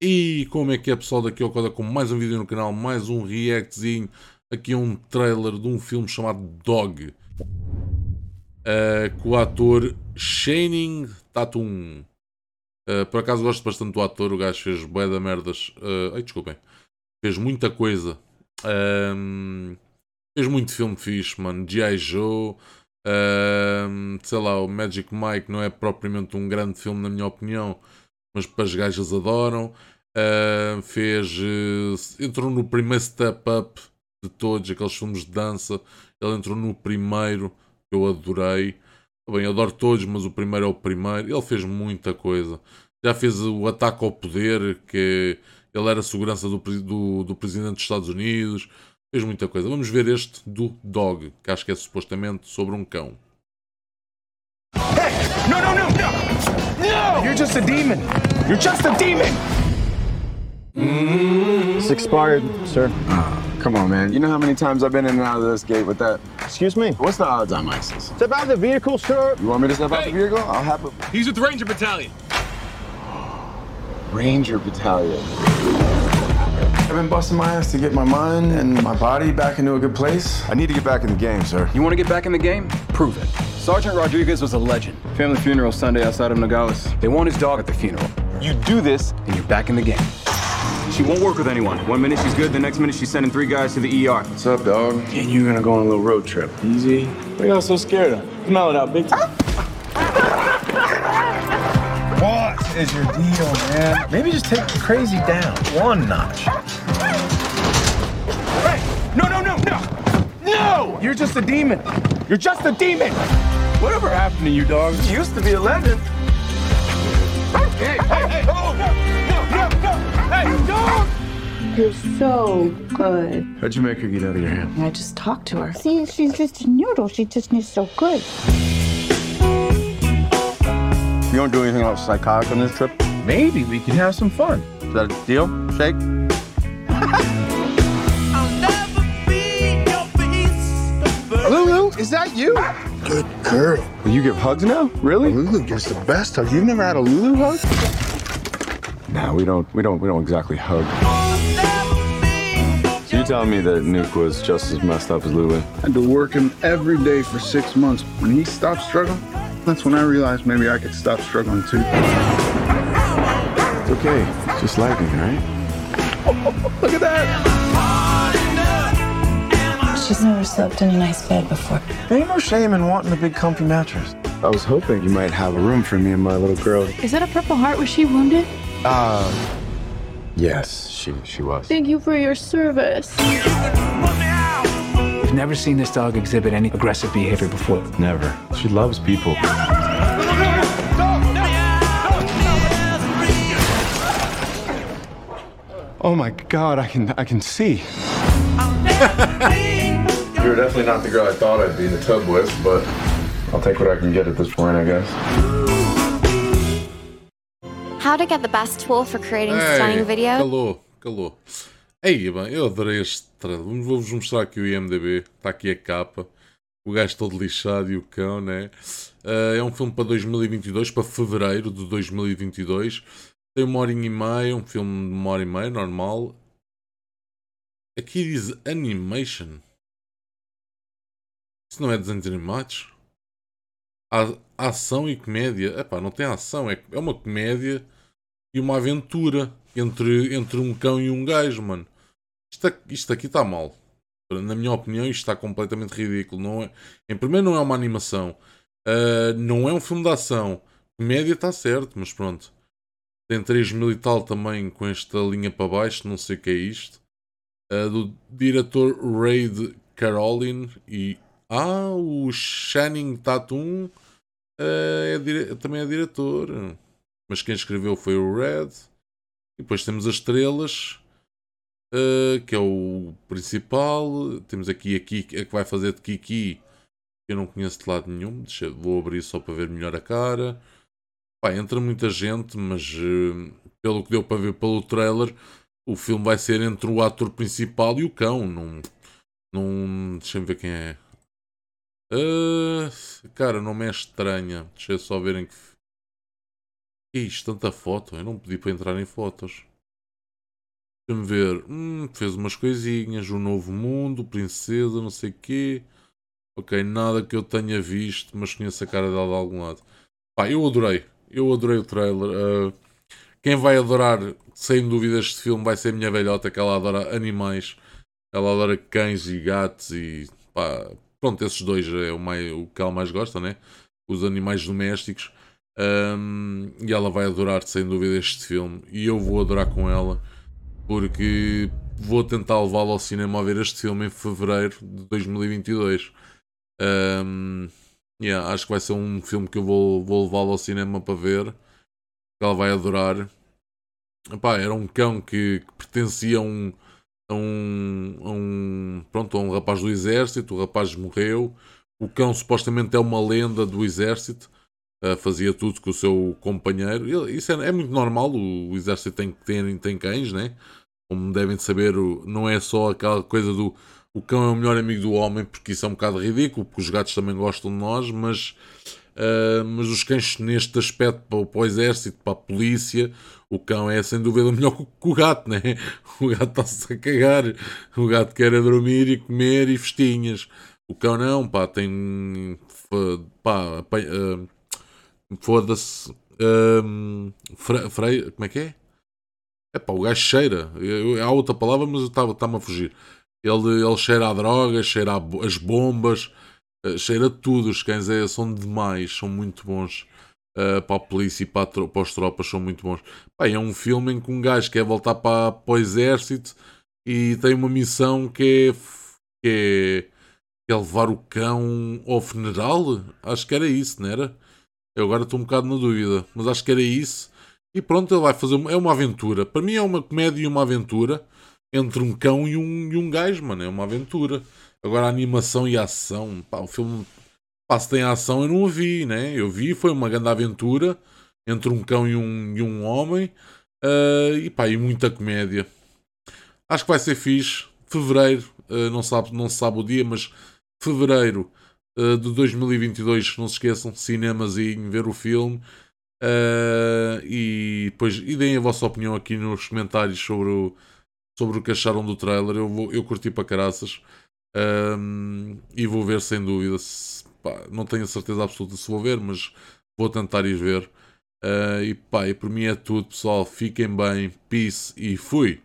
E como é que é pessoal daqui ao Coda com mais um vídeo no canal, mais um reactzinho, aqui um trailer de um filme chamado Dog, uh, com o ator Shining Tatum. Uh, por acaso gosto bastante do ator, o gajo fez bué da merdas, uh, ai desculpem, fez muita coisa, um, fez muito filme fixe, mano, G.I. Joe, um, sei lá, o Magic Mike não é propriamente um grande filme na minha opinião, mas as gajas adoram. Uh, fez. Uh, entrou no primeiro step up de todos, aqueles filmes de dança. Ele entrou no primeiro, que eu adorei. Bem, eu adoro todos, mas o primeiro é o primeiro. Ele fez muita coisa. Já fez o Ataque ao Poder, que ele era segurança do, do, do presidente dos Estados Unidos. Fez muita coisa. Vamos ver este do Dog, que acho que é supostamente sobre um cão. Hey! No, no, no, no! No! You're just a demon! You're just a demon! It's expired, sir. Oh, come on, man. You know how many times I've been in and out of this gate with that? Excuse me? What's the odds on ISIS? Step out of the vehicle, sir. You want me to step out the vehicle? I'll have a He's with the Ranger Battalion. Ranger Battalion. I've been busting my ass to get my mind and my body back into a good place. I need to get back in the game, sir. You want to get back in the game? Prove it. Sergeant Rodriguez was a legend. Family funeral Sunday outside of Nogales. They want his dog at the funeral. You do this, and you're back in the game. She won't work with anyone. One minute she's good, the next minute she's sending three guys to the ER. What's up, dog? And you're gonna go on a little road trip. Easy. What are y'all so scared of? Smell it out, big time. What is your deal, man? Maybe just take the crazy down one notch. Hey! No, no, no, no! No! You're just a demon. You're just a demon. Whatever happened to you, dog? You used to be a legend. Hey, hey, hey! Oh, no, no, no, no! Hey, dog! You're so good. How'd you make her get out of your hand? I just talked to her. See, she's just a noodle. She just needs so good. You don't do anything else psychotic on this trip? Maybe we can have some fun. Is that a deal? Shake? Lulu, is that you? Good girl. Will you give hugs now? Really? Lulu gives the best hug. You've never had a Lulu hug? Nah, we don't. We don't. We don't exactly hug. So you telling me that Nuke was just as messed up as Lulu? I had to work him every day for six months. When he stopped struggling, that's when I realized maybe I could stop struggling too. It's okay. It's just lightning, right? Look at that. She's never slept in a nice bed before. There ain't no shame in wanting a big comfy mattress. I was hoping you might have a room for me and my little girl. Is that a Purple Heart? Was she wounded? Uh, yes, she she was. Thank you for your service. We've never seen this dog exhibit any aggressive behavior before. Never. She loves people. Oh my God! I can I can see. You're definitely not the girl I thought I'd be in the tub with, but I'll take what I can get at this point, I guess. How to get the best tool for creating stunning video? Calou, calou. Ei, bem, eu adorei este trailer. Vou-vos mostrar aqui o IMDB. Está aqui a capa. O gajo todo lixado e o cão, né? Uh, é um filme para 2022, para fevereiro de 2022. Tem uma horinha e meia, um filme de uma hora e meia, normal. Aqui diz animation. Isso não é desenhos animados? A, ação e comédia. Epá, não tem ação, é, é uma comédia e uma aventura entre, entre um cão e um gajo, mano. Isto, isto aqui está mal. Na minha opinião, isto está completamente ridículo. Não é, em primeiro, não é uma animação. Ah, não é um filme de ação. Comédia está certo, mas pronto. Tem 3 mil e tal também com esta linha para baixo. Não sei o que é isto. Ah, do diretor Raid Caroline e. Ah, o Channing Tatum ah, é dire- também é diretor. Mas quem escreveu foi o Red. E depois temos as estrelas, uh, que é o principal. Temos aqui a Kiki, a que vai fazer de Kiki, que eu não conheço de lado nenhum. Deixa, vou abrir só para ver melhor a cara. Pá, entra muita gente, mas uh, pelo que deu para ver pelo trailer, o filme vai ser entre o ator principal e o cão. Não, não, deixa-me ver quem é. Uh, cara, não me é estranha. Deixa eu só ver em que. Que isto? Tanta foto? Eu não pedi para entrar em fotos. Deixa-me ver. Hum, fez umas coisinhas. O Novo Mundo, Princesa, não sei o quê. Ok, nada que eu tenha visto, mas conheço a cara dela de algum lado. Pá, eu adorei. Eu adorei o trailer. Uh, quem vai adorar, sem dúvida, este filme vai ser a minha velhota, que ela adora animais. Ela adora cães e gatos e pá, pronto, esses dois é o, mais, o que ela mais gosta, né? Os animais domésticos. Um, e ela vai adorar, sem dúvida, este filme. E eu vou adorar com ela, porque vou tentar levá-la ao cinema a ver este filme em fevereiro de 2022. Um, yeah, acho que vai ser um filme que eu vou, vou levá-la ao cinema para ver. Ela vai adorar. Epá, era um cão que, que pertencia a um, a um, a um, pronto, a um rapaz do exército. O rapaz morreu. O cão supostamente é uma lenda do exército. Uh, fazia tudo com o seu companheiro. Isso é, é muito normal. O, o, exército tem, tem, tem cães, né? Como devem saber, não é só aquela coisa do o cão é o melhor amigo do homem, porque isso é um bocado ridículo, porque os gatos também gostam de nós, mas, uh, mas os cães, neste aspecto, para, para, o exército, para a polícia, o cão é sem dúvida melhor que, o gato, né? O gato está-se a cagar, o gato quer é dormir e comer e festinhas. O cão não, pá, tem. pá, uh, foda-se. Um, freio, como é que é? É pá, o gajo cheira. Eu, há outra palavra, mas está-me a fugir. Ele, ele cheira a drogas, cheira a, as bombas, cheira tudo. Os cães é, são demais, são muito bons. Uh, para a polícia e para, para as tropas são muito bons. Pá, é um filme em que um gajo quer voltar para, para o exército e tem uma missão que é, que é, que é levar o cão ao funeral. Acho que era isso, não era? Eu agora estou um bocado na dúvida, mas acho que era isso. E pronto, ele vai fazer. É uma aventura. Para mim é uma comédia e uma aventura entre um cão e um, e um gajo, mano. É uma aventura. Agora a animação e a ação, pá, o filme, se tem ação eu não o vi, né? Eu vi, foi uma grande aventura entre um cão e um, e um homem. Uh, e pá, e muita comédia. Acho que vai ser fixe. Fevereiro, uh, não, sabe, não se sabe o dia, mas fevereiro uh, de 2022, não se esqueçam, cinemazinho, ver o filme. Uh, e depois e deem a vossa opinião aqui nos comentários sobre o, sobre o que acharam do trailer. Eu, vou, eu curti para caraças um, e vou ver sem dúvida. Se, pá, não tenho a certeza absoluta se vou ver, mas vou tentar ir ver. Uh, e pá, e por mim é tudo, pessoal. Fiquem bem, peace e fui.